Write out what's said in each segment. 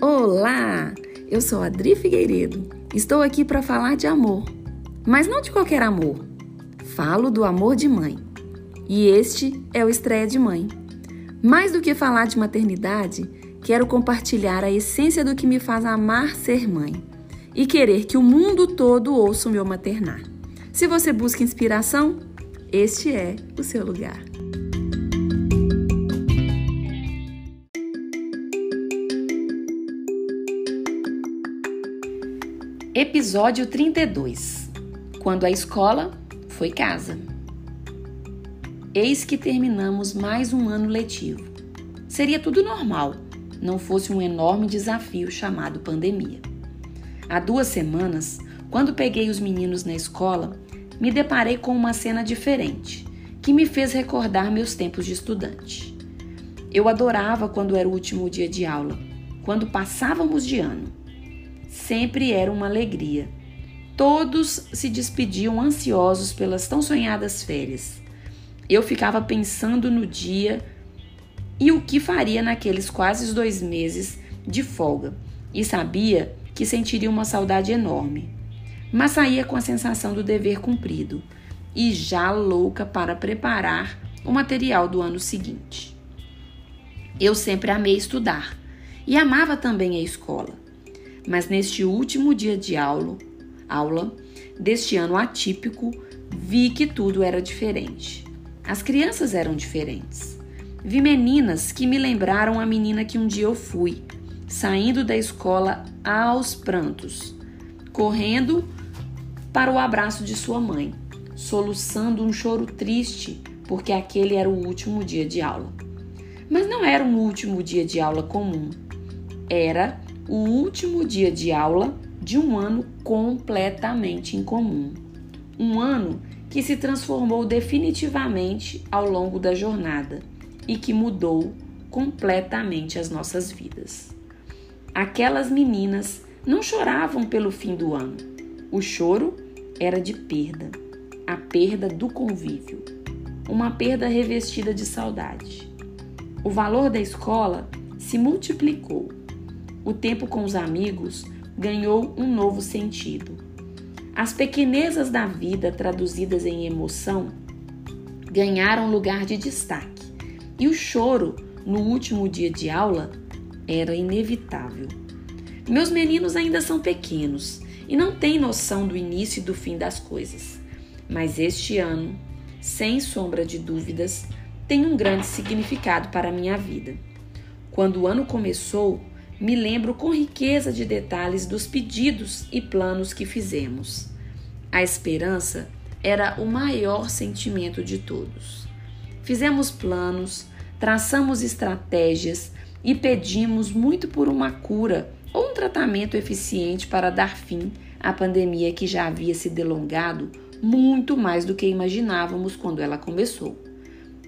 Olá! Eu sou Adri Figueiredo. Estou aqui para falar de amor, mas não de qualquer amor. Falo do amor de mãe. E este é o Estreia de Mãe. Mais do que falar de maternidade, quero compartilhar a essência do que me faz amar ser mãe e querer que o mundo todo ouça o meu maternar. Se você busca inspiração, este é o seu lugar. Episódio 32 Quando a escola foi casa. Eis que terminamos mais um ano letivo. Seria tudo normal, não fosse um enorme desafio chamado pandemia. Há duas semanas, quando peguei os meninos na escola, me deparei com uma cena diferente, que me fez recordar meus tempos de estudante. Eu adorava quando era o último dia de aula, quando passávamos de ano sempre era uma alegria. Todos se despediam ansiosos pelas tão sonhadas férias. Eu ficava pensando no dia e o que faria naqueles quase dois meses de folga e sabia que sentiria uma saudade enorme. Mas saía com a sensação do dever cumprido e já louca para preparar o material do ano seguinte. Eu sempre amei estudar e amava também a escola mas neste último dia de aula, aula deste ano atípico, vi que tudo era diferente. As crianças eram diferentes. Vi meninas que me lembraram a menina que um dia eu fui, saindo da escola aos prantos, correndo para o abraço de sua mãe, soluçando um choro triste porque aquele era o último dia de aula. Mas não era um último dia de aula comum. Era o último dia de aula de um ano completamente incomum. Um ano que se transformou definitivamente ao longo da jornada e que mudou completamente as nossas vidas. Aquelas meninas não choravam pelo fim do ano. O choro era de perda, a perda do convívio, uma perda revestida de saudade. O valor da escola se multiplicou o tempo com os amigos ganhou um novo sentido. As pequenezas da vida traduzidas em emoção ganharam lugar de destaque, e o choro no último dia de aula era inevitável. Meus meninos ainda são pequenos e não têm noção do início e do fim das coisas, mas este ano, sem sombra de dúvidas, tem um grande significado para a minha vida. Quando o ano começou, me lembro com riqueza de detalhes dos pedidos e planos que fizemos. A esperança era o maior sentimento de todos. Fizemos planos, traçamos estratégias e pedimos muito por uma cura ou um tratamento eficiente para dar fim à pandemia que já havia se delongado muito mais do que imaginávamos quando ela começou.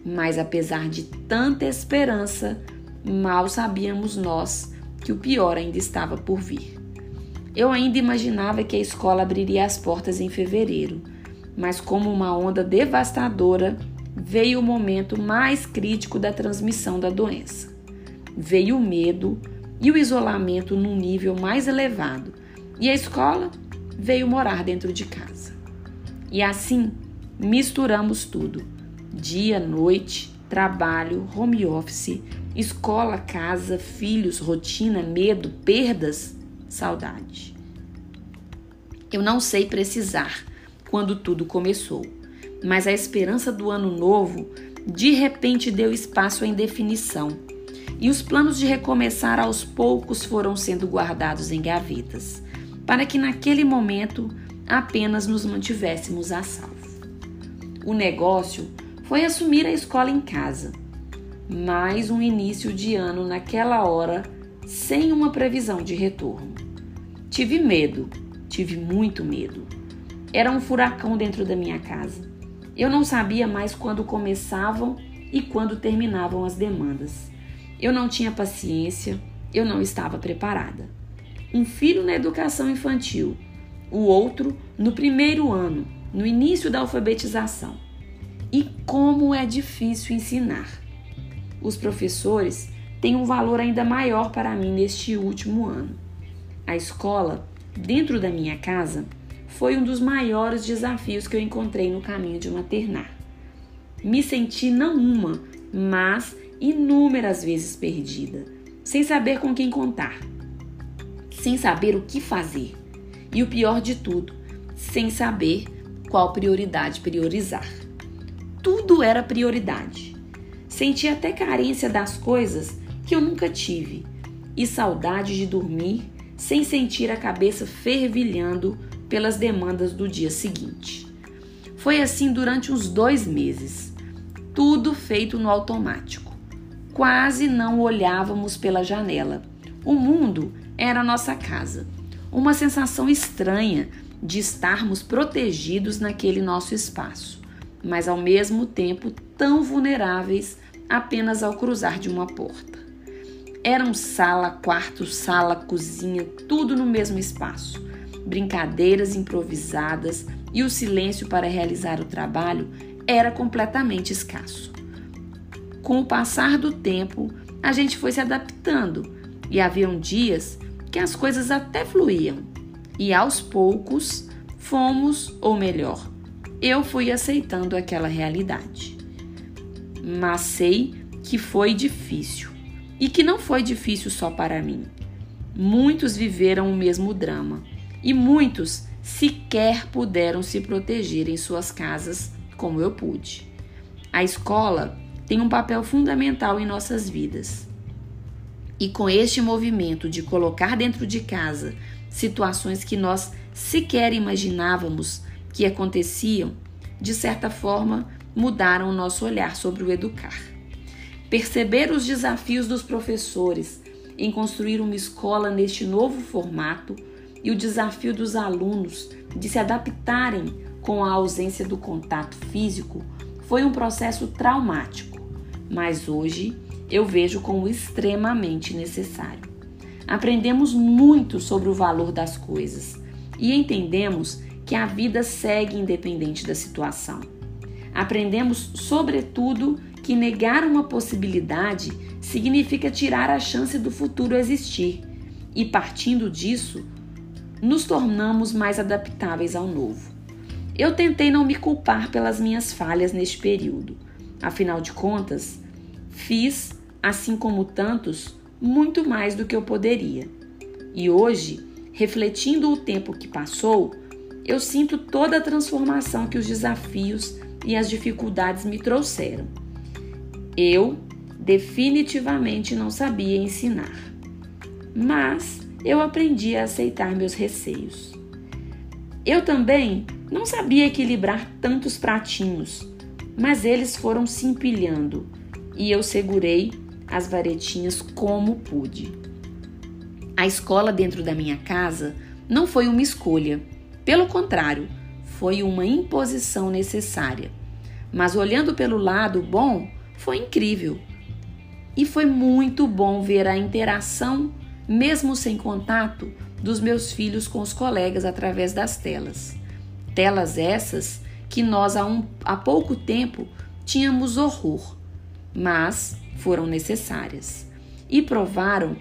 Mas apesar de tanta esperança, mal sabíamos nós que o pior ainda estava por vir. Eu ainda imaginava que a escola abriria as portas em fevereiro, mas como uma onda devastadora, veio o momento mais crítico da transmissão da doença. Veio o medo e o isolamento num nível mais elevado, e a escola veio morar dentro de casa. E assim, misturamos tudo: dia, noite, trabalho, home office, Escola, casa, filhos, rotina, medo, perdas, saudade. Eu não sei precisar quando tudo começou, mas a esperança do ano novo de repente deu espaço à indefinição. E os planos de recomeçar aos poucos foram sendo guardados em gavetas, para que naquele momento apenas nos mantivéssemos a salvo. O negócio foi assumir a escola em casa mais um início de ano naquela hora, sem uma previsão de retorno. Tive medo, tive muito medo. Era um furacão dentro da minha casa. Eu não sabia mais quando começavam e quando terminavam as demandas. Eu não tinha paciência, eu não estava preparada. Um filho na educação infantil, o outro no primeiro ano, no início da alfabetização. E como é difícil ensinar. Os professores tem um valor ainda maior para mim neste último ano. A escola, dentro da minha casa, foi um dos maiores desafios que eu encontrei no caminho de maternar. Me senti não uma, mas inúmeras vezes perdida, sem saber com quem contar, sem saber o que fazer e o pior de tudo, sem saber qual prioridade priorizar. Tudo era prioridade. Senti até carência das coisas que eu nunca tive e saudade de dormir sem sentir a cabeça fervilhando pelas demandas do dia seguinte. Foi assim durante uns dois meses, tudo feito no automático. Quase não olhávamos pela janela. O mundo era nossa casa. Uma sensação estranha de estarmos protegidos naquele nosso espaço, mas ao mesmo tempo tão vulneráveis apenas ao cruzar de uma porta. Eram sala, quarto, sala, cozinha, tudo no mesmo espaço. Brincadeiras improvisadas e o silêncio para realizar o trabalho era completamente escasso. Com o passar do tempo, a gente foi se adaptando e haviam dias que as coisas até fluíam. E aos poucos fomos, ou melhor, eu fui aceitando aquela realidade. Mas sei que foi difícil e que não foi difícil só para mim. Muitos viveram o mesmo drama e muitos sequer puderam se proteger em suas casas como eu pude. A escola tem um papel fundamental em nossas vidas. E com este movimento de colocar dentro de casa situações que nós sequer imaginávamos que aconteciam, de certa forma mudaram o nosso olhar sobre o educar. Perceber os desafios dos professores em construir uma escola neste novo formato e o desafio dos alunos de se adaptarem com a ausência do contato físico foi um processo traumático, mas hoje eu vejo como extremamente necessário. Aprendemos muito sobre o valor das coisas e entendemos que a vida segue independente da situação. Aprendemos, sobretudo, que negar uma possibilidade significa tirar a chance do futuro existir, e partindo disso, nos tornamos mais adaptáveis ao novo. Eu tentei não me culpar pelas minhas falhas neste período. Afinal de contas, fiz, assim como tantos, muito mais do que eu poderia. E hoje, refletindo o tempo que passou, eu sinto toda a transformação que os desafios e as dificuldades me trouxeram. Eu definitivamente não sabia ensinar, mas eu aprendi a aceitar meus receios. Eu também não sabia equilibrar tantos pratinhos, mas eles foram se empilhando e eu segurei as varetinhas como pude. A escola dentro da minha casa não foi uma escolha, pelo contrário, foi uma imposição necessária. Mas olhando pelo lado bom, foi incrível. E foi muito bom ver a interação, mesmo sem contato, dos meus filhos com os colegas através das telas. Telas essas que nós há, um, há pouco tempo tínhamos horror, mas foram necessárias e provaram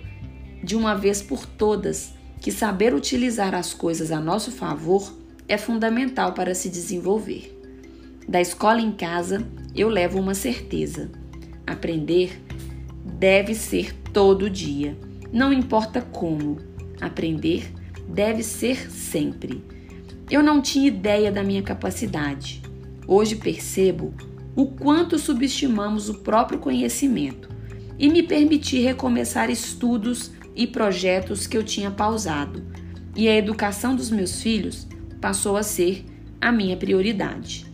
de uma vez por todas que saber utilizar as coisas a nosso favor é fundamental para se desenvolver. Da escola em casa, eu levo uma certeza: aprender deve ser todo dia, não importa como. Aprender deve ser sempre. Eu não tinha ideia da minha capacidade. Hoje percebo o quanto subestimamos o próprio conhecimento e me permiti recomeçar estudos e projetos que eu tinha pausado. E a educação dos meus filhos passou a ser a minha prioridade.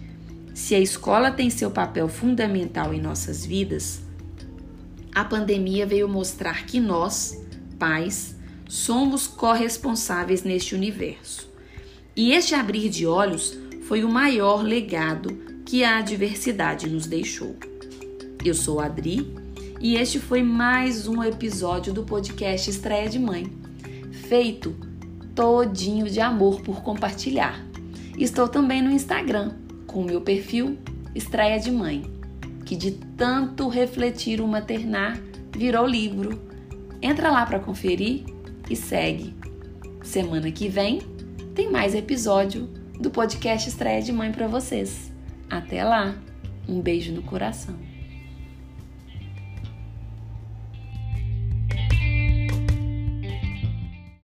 Se a escola tem seu papel fundamental em nossas vidas, a pandemia veio mostrar que nós, pais, somos corresponsáveis neste universo. E este abrir de olhos foi o maior legado que a adversidade nos deixou. Eu sou Adri e este foi mais um episódio do podcast Estreia de Mãe, feito todinho de amor por compartilhar. Estou também no Instagram com o meu perfil Estreia de Mãe, que de tanto refletir o maternar virou livro. Entra lá para conferir e segue. Semana que vem tem mais episódio do podcast Estreia de Mãe para vocês. Até lá. Um beijo no coração.